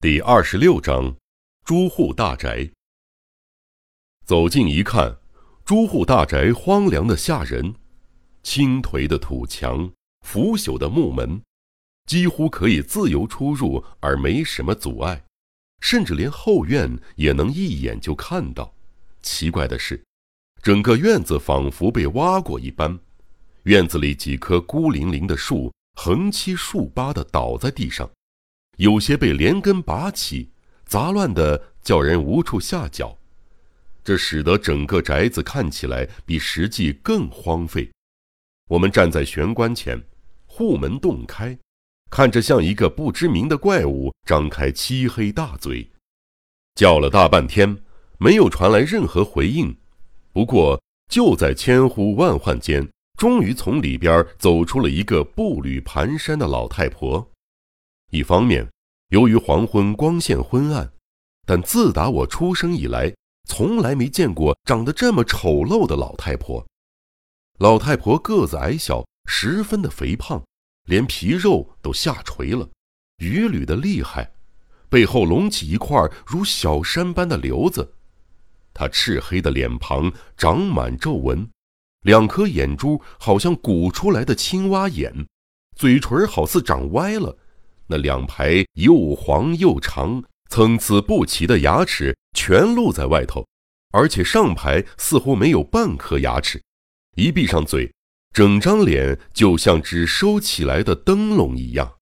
第二十六章，朱户大宅。走近一看，朱户大宅荒凉的吓人，青颓的土墙，腐朽的木门，几乎可以自由出入而没什么阻碍，甚至连后院也能一眼就看到。奇怪的是，整个院子仿佛被挖过一般，院子里几棵孤零零的树横七竖八的倒在地上。有些被连根拔起，杂乱的叫人无处下脚，这使得整个宅子看起来比实际更荒废。我们站在玄关前，户门洞开，看着像一个不知名的怪物张开漆黑大嘴，叫了大半天，没有传来任何回应。不过就在千呼万唤间，终于从里边走出了一个步履蹒跚的老太婆。一方面，由于黄昏光线昏暗，但自打我出生以来，从来没见过长得这么丑陋的老太婆。老太婆个子矮小，十分的肥胖，连皮肉都下垂了，伛捋的厉害，背后隆起一块如小山般的瘤子。她赤黑的脸庞长满皱纹，两颗眼珠好像鼓出来的青蛙眼，嘴唇好似长歪了。那两排又黄又长、参差不齐的牙齿全露在外头，而且上排似乎没有半颗牙齿。一闭上嘴，整张脸就像只收起来的灯笼一样。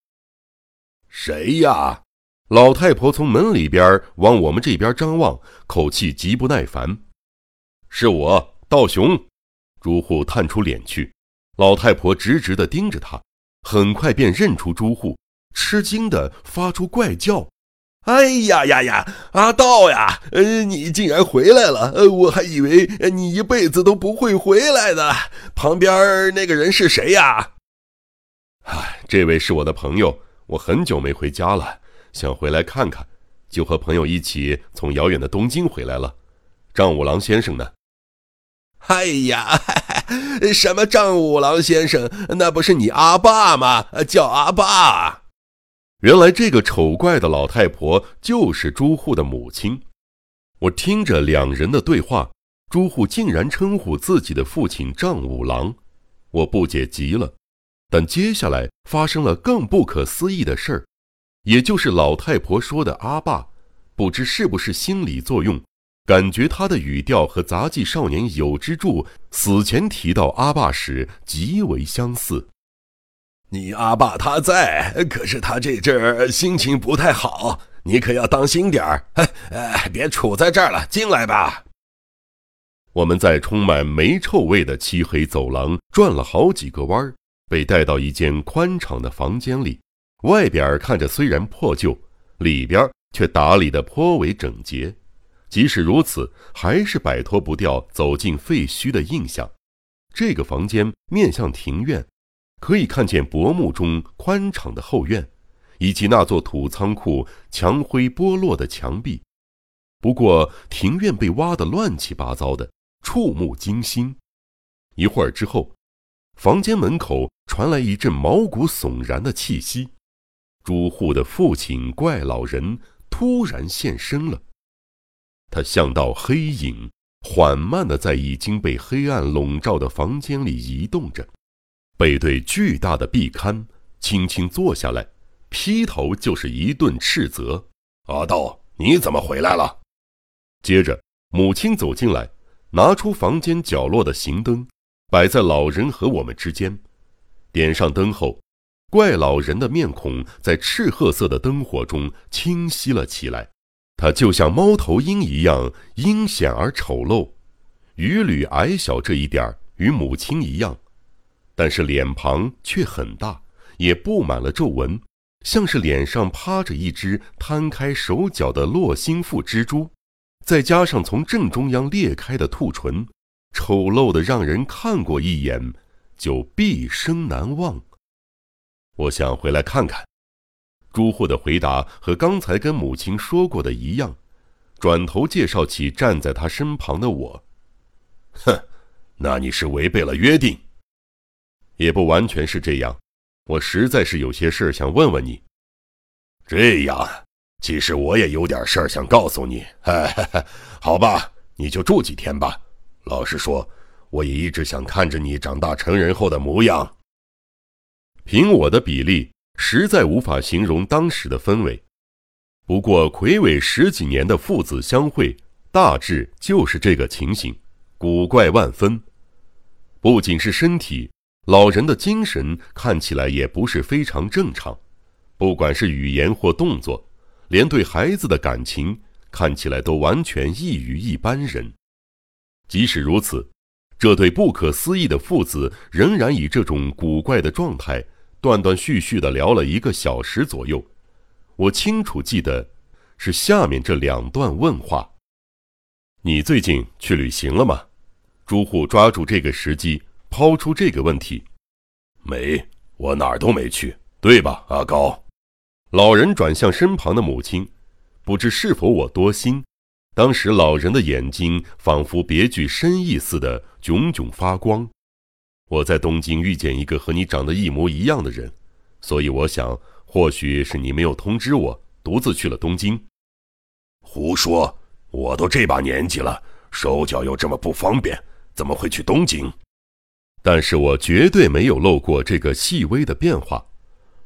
谁呀？老太婆从门里边往我们这边张望，口气极不耐烦。是我，道雄。朱户探出脸去，老太婆直直地盯着他，很快便认出朱户。吃惊的发出怪叫：“哎呀呀呀！阿道呀，呃，你竟然回来了！呃，我还以为你一辈子都不会回来的。旁边那个人是谁呀？”“哎，这位是我的朋友，我很久没回家了，想回来看看，就和朋友一起从遥远的东京回来了。丈五郎先生呢？”“哎呀，什么丈五郎先生？那不是你阿爸吗？叫阿爸。”原来这个丑怪的老太婆就是朱户的母亲。我听着两人的对话，朱户竟然称呼自己的父亲丈五郎，我不解极了。但接下来发生了更不可思议的事儿，也就是老太婆说的阿爸，不知是不是心理作用，感觉他的语调和杂技少年有之助死前提到阿爸时极为相似。你阿爸他在，可是他这阵儿心情不太好，你可要当心点儿。哎，别杵在这儿了，进来吧。我们在充满霉臭味的漆黑走廊转了好几个弯儿，被带到一间宽敞的房间里。外边看着虽然破旧，里边却打理得颇为整洁。即使如此，还是摆脱不掉走进废墟的印象。这个房间面向庭院。可以看见薄暮中宽敞的后院，以及那座土仓库墙灰剥落的墙壁。不过庭院被挖得乱七八糟的，触目惊心。一会儿之后，房间门口传来一阵毛骨悚然的气息。朱户的父亲怪老人突然现身了，他像道黑影，缓慢地在已经被黑暗笼罩的房间里移动着。背对巨大的壁龛，轻轻坐下来，劈头就是一顿斥责：“阿道，你怎么回来了？”接着，母亲走进来，拿出房间角落的行灯，摆在老人和我们之间。点上灯后，怪老人的面孔在赤褐色的灯火中清晰了起来。他就像猫头鹰一样阴险而丑陋，余吕矮小这一点儿与母亲一样。但是脸庞却很大，也布满了皱纹，像是脸上趴着一只摊开手脚的落心腹蜘蛛，再加上从正中央裂开的兔唇，丑陋的让人看过一眼就毕生难忘。我想回来看看。朱户的回答和刚才跟母亲说过的一样，转头介绍起站在他身旁的我。哼，那你是违背了约定。也不完全是这样，我实在是有些事儿想问问你。这样，其实我也有点事儿想告诉你。哈哈好吧，你就住几天吧。老实说，我也一直想看着你长大成人后的模样。凭我的比例，实在无法形容当时的氛围。不过，魁伟十几年的父子相会，大致就是这个情形，古怪万分。不仅是身体，老人的精神看起来也不是非常正常。不管是语言或动作，连对孩子的感情，看起来都完全异于一般人。即使如此，这对不可思议的父子仍然以这种古怪的状态，断断续续的聊了一个小时左右。我清楚记得，是下面这两段问话：“你最近去旅行了吗？”朱户抓住这个时机，抛出这个问题：“没，我哪儿都没去，对吧，阿高？”老人转向身旁的母亲，不知是否我多心，当时老人的眼睛仿佛别具深意似的炯炯发光。我在东京遇见一个和你长得一模一样的人，所以我想。或许是你没有通知我，独自去了东京。胡说！我都这把年纪了，手脚又这么不方便，怎么会去东京？但是我绝对没有漏过这个细微的变化。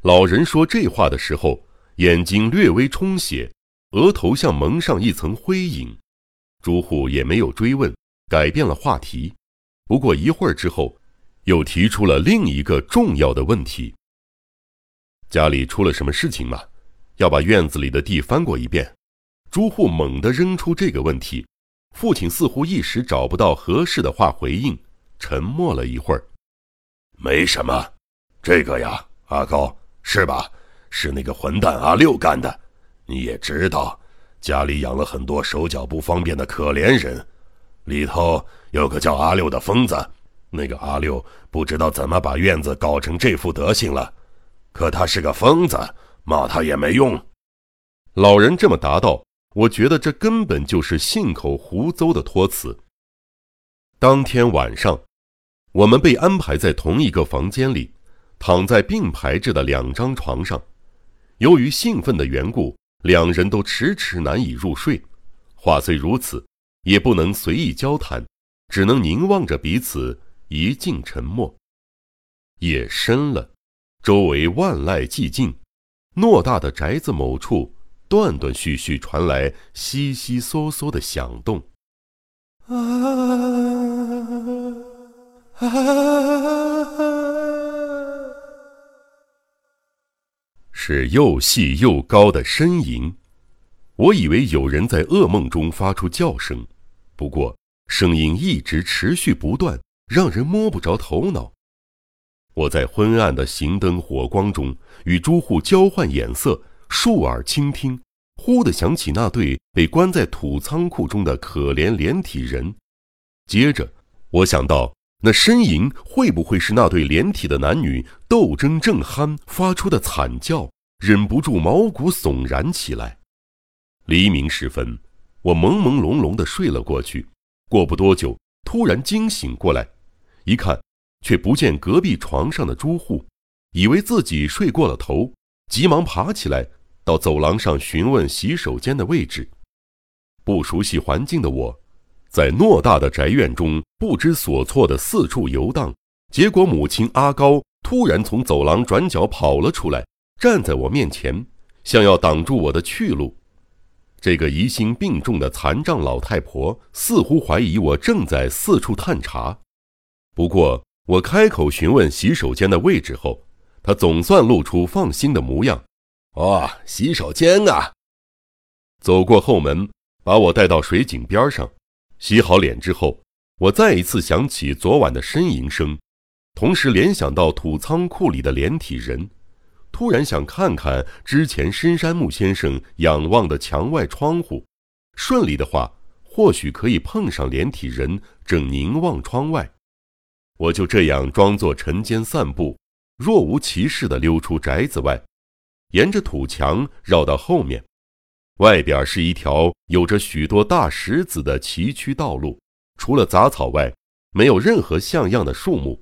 老人说这话的时候，眼睛略微充血，额头像蒙上一层灰影。朱户也没有追问，改变了话题。不过一会儿之后，又提出了另一个重要的问题。家里出了什么事情吗？要把院子里的地翻过一遍。朱户猛地扔出这个问题，父亲似乎一时找不到合适的话回应，沉默了一会儿。没什么，这个呀，阿高是吧？是那个混蛋阿六干的。你也知道，家里养了很多手脚不方便的可怜人，里头有个叫阿六的疯子。那个阿六不知道怎么把院子搞成这副德行了。可他是个疯子，骂他也没用。老人这么答道：“我觉得这根本就是信口胡诌的托词。”当天晚上，我们被安排在同一个房间里，躺在并排着的两张床上。由于兴奋的缘故，两人都迟迟难以入睡。话虽如此，也不能随意交谈，只能凝望着彼此，一静沉默。夜深了。周围万籁寂静，偌大的宅子某处断断续续传来悉悉嗦嗦的响动。啊！是又细又高的呻吟。我以为有人在噩梦中发出叫声，不过声音一直持续不断，让人摸不着头脑。我在昏暗的行灯火光中与朱户交换眼色，竖耳倾听，忽地想起那对被关在土仓库中的可怜连体人。接着，我想到那呻吟会不会是那对连体的男女斗争正酣发出的惨叫，忍不住毛骨悚然起来。黎明时分，我朦朦胧胧地睡了过去。过不多久，突然惊醒过来，一看。却不见隔壁床上的朱户，以为自己睡过了头，急忙爬起来，到走廊上询问洗手间的位置。不熟悉环境的我，在偌大的宅院中不知所措的四处游荡，结果母亲阿高突然从走廊转角跑了出来，站在我面前，想要挡住我的去路。这个疑心病重的残障老太婆似乎怀疑我正在四处探查，不过。我开口询问洗手间的位置后，他总算露出放心的模样。哦，洗手间啊！走过后门，把我带到水井边上，洗好脸之后，我再一次想起昨晚的呻吟声，同时联想到土仓库里的连体人，突然想看看之前深山木先生仰望的墙外窗户，顺利的话，或许可以碰上连体人正凝望窗外。我就这样装作晨间散步，若无其事地溜出宅子外，沿着土墙绕到后面，外边是一条有着许多大石子的崎岖道路，除了杂草外，没有任何像样的树木，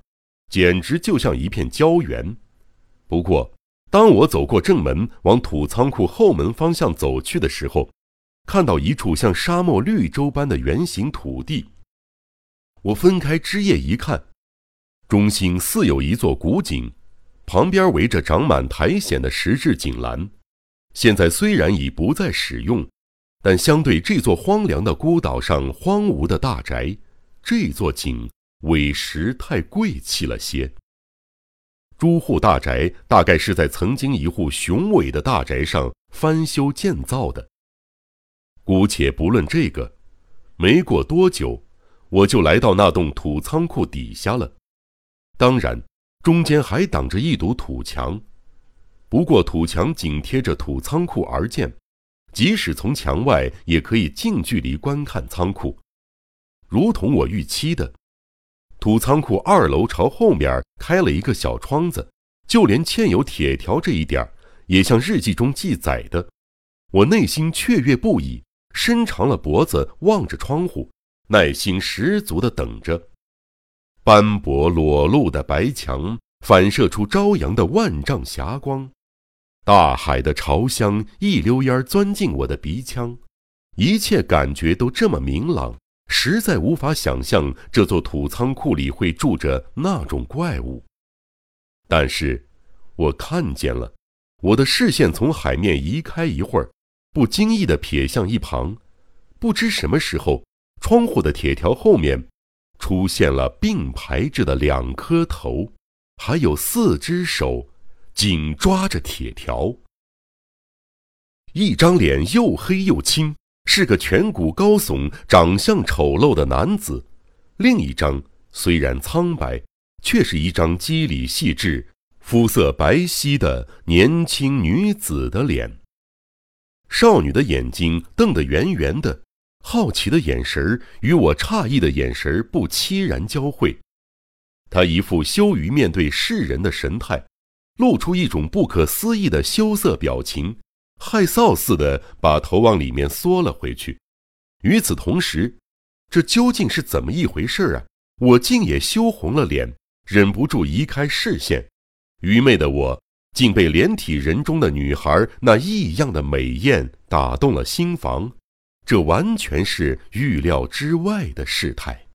简直就像一片郊原。不过，当我走过正门，往土仓库后门方向走去的时候，看到一处像沙漠绿洲般的圆形土地。我分开枝叶一看，中心似有一座古井，旁边围着长满苔藓的石质井栏。现在虽然已不再使用，但相对这座荒凉的孤岛上荒芜的大宅，这座井委实太贵气了些。朱户大宅大概是在曾经一户雄伟的大宅上翻修建造的。姑且不论这个，没过多久，我就来到那栋土仓库底下了。当然，中间还挡着一堵土墙，不过土墙紧贴着土仓库而建，即使从墙外也可以近距离观看仓库。如同我预期的。土仓库二楼朝后面开了一个小窗子，就连嵌有铁条这一点也像日记中记载的。我内心雀跃不已，伸长了脖子望着窗户，耐心十足地等着。斑驳裸露的白墙反射出朝阳的万丈霞光，大海的潮香一溜烟钻进我的鼻腔，一切感觉都这么明朗。实在无法想象这座土仓库里会住着那种怪物，但是，我看见了。我的视线从海面移开一会儿，不经意地瞥向一旁，不知什么时候，窗户的铁条后面出现了并排着的两颗头，还有四只手，紧抓着铁条。一张脸又黑又青。是个颧骨高耸、长相丑陋的男子，另一张虽然苍白，却是一张肌理细致、肤色白皙的年轻女子的脸。少女的眼睛瞪得圆圆的，好奇的眼神与我诧异的眼神不期然交汇。她一副羞于面对世人的神态，露出一种不可思议的羞涩表情。害臊似的把头往里面缩了回去。与此同时，这究竟是怎么一回事啊？我竟也羞红了脸，忍不住移开视线。愚昧的我，竟被连体人中的女孩那异样的美艳打动了心房。这完全是预料之外的事态。